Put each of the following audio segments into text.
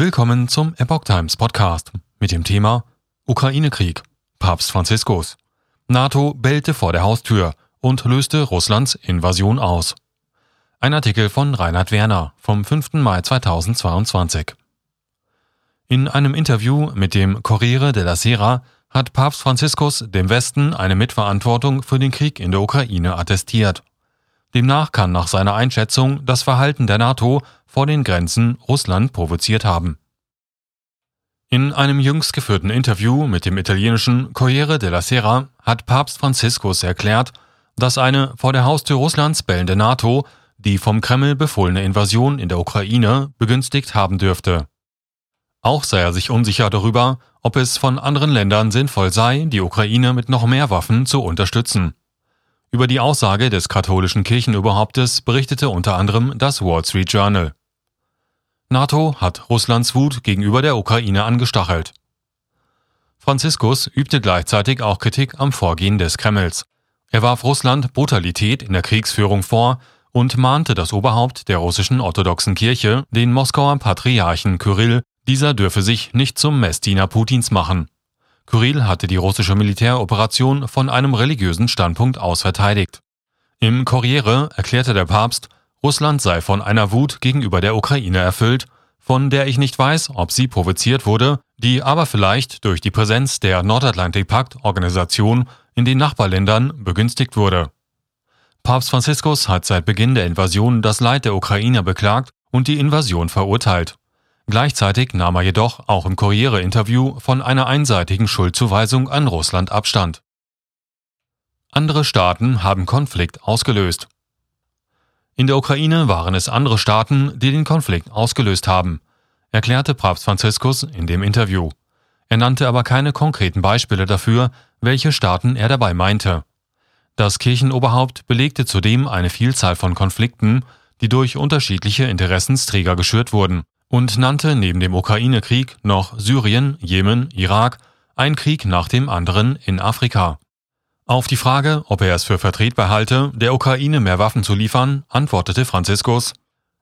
Willkommen zum Epoch Times Podcast mit dem Thema Ukraine-Krieg. Papst Franziskus. NATO bellte vor der Haustür und löste Russlands Invasion aus. Ein Artikel von Reinhard Werner vom 5. Mai 2022. In einem Interview mit dem Corriere della Sera hat Papst Franziskus dem Westen eine Mitverantwortung für den Krieg in der Ukraine attestiert. Demnach kann nach seiner Einschätzung das Verhalten der NATO vor den Grenzen Russland provoziert haben. In einem jüngst geführten Interview mit dem italienischen Corriere della Sera hat Papst Franziskus erklärt, dass eine vor der Haustür Russlands bellende NATO die vom Kreml befohlene Invasion in der Ukraine begünstigt haben dürfte. Auch sei er sich unsicher darüber, ob es von anderen Ländern sinnvoll sei, die Ukraine mit noch mehr Waffen zu unterstützen. Über die Aussage des katholischen Kirchenüberhauptes berichtete unter anderem das Wall Street Journal. NATO hat Russlands Wut gegenüber der Ukraine angestachelt. Franziskus übte gleichzeitig auch Kritik am Vorgehen des Kremls. Er warf Russland Brutalität in der Kriegsführung vor und mahnte das Oberhaupt der russischen orthodoxen Kirche, den Moskauer Patriarchen Kyrill, dieser dürfe sich nicht zum Messdiener Putins machen. Kyrill hatte die russische Militäroperation von einem religiösen Standpunkt aus verteidigt. Im Corriere erklärte der Papst, Russland sei von einer Wut gegenüber der Ukraine erfüllt, von der ich nicht weiß, ob sie provoziert wurde, die aber vielleicht durch die Präsenz der Nordatlantik-Pakt-Organisation in den Nachbarländern begünstigt wurde. Papst Franziskus hat seit Beginn der Invasion das Leid der Ukrainer beklagt und die Invasion verurteilt. Gleichzeitig nahm er jedoch auch im Corriere-Interview von einer einseitigen Schuldzuweisung an Russland Abstand. Andere Staaten haben Konflikt ausgelöst. In der Ukraine waren es andere Staaten, die den Konflikt ausgelöst haben, erklärte Papst Franziskus in dem Interview. Er nannte aber keine konkreten Beispiele dafür, welche Staaten er dabei meinte. Das Kirchenoberhaupt belegte zudem eine Vielzahl von Konflikten, die durch unterschiedliche Interessensträger geschürt wurden, und nannte neben dem Ukraine-Krieg noch Syrien, Jemen, Irak, ein Krieg nach dem anderen in Afrika. Auf die Frage, ob er es für vertretbar halte, der Ukraine mehr Waffen zu liefern, antwortete Franziskus,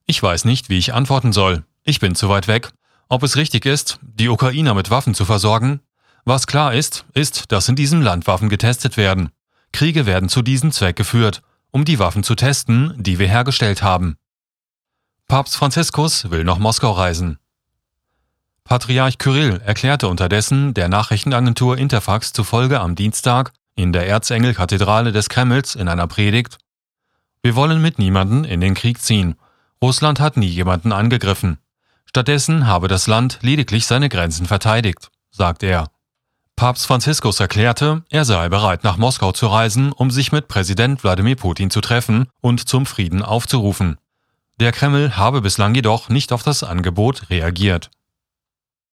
ich weiß nicht, wie ich antworten soll. Ich bin zu weit weg. Ob es richtig ist, die Ukrainer mit Waffen zu versorgen? Was klar ist, ist, dass in diesem Land Waffen getestet werden. Kriege werden zu diesem Zweck geführt, um die Waffen zu testen, die wir hergestellt haben. Papst Franziskus will nach Moskau reisen. Patriarch Kyrill erklärte unterdessen der Nachrichtenagentur Interfax zufolge am Dienstag, in der Erzengelkathedrale des Kremls in einer Predigt Wir wollen mit niemanden in den Krieg ziehen. Russland hat nie jemanden angegriffen. Stattdessen habe das Land lediglich seine Grenzen verteidigt, sagt er. Papst Franziskus erklärte, er sei bereit, nach Moskau zu reisen, um sich mit Präsident Wladimir Putin zu treffen und zum Frieden aufzurufen. Der Kreml habe bislang jedoch nicht auf das Angebot reagiert.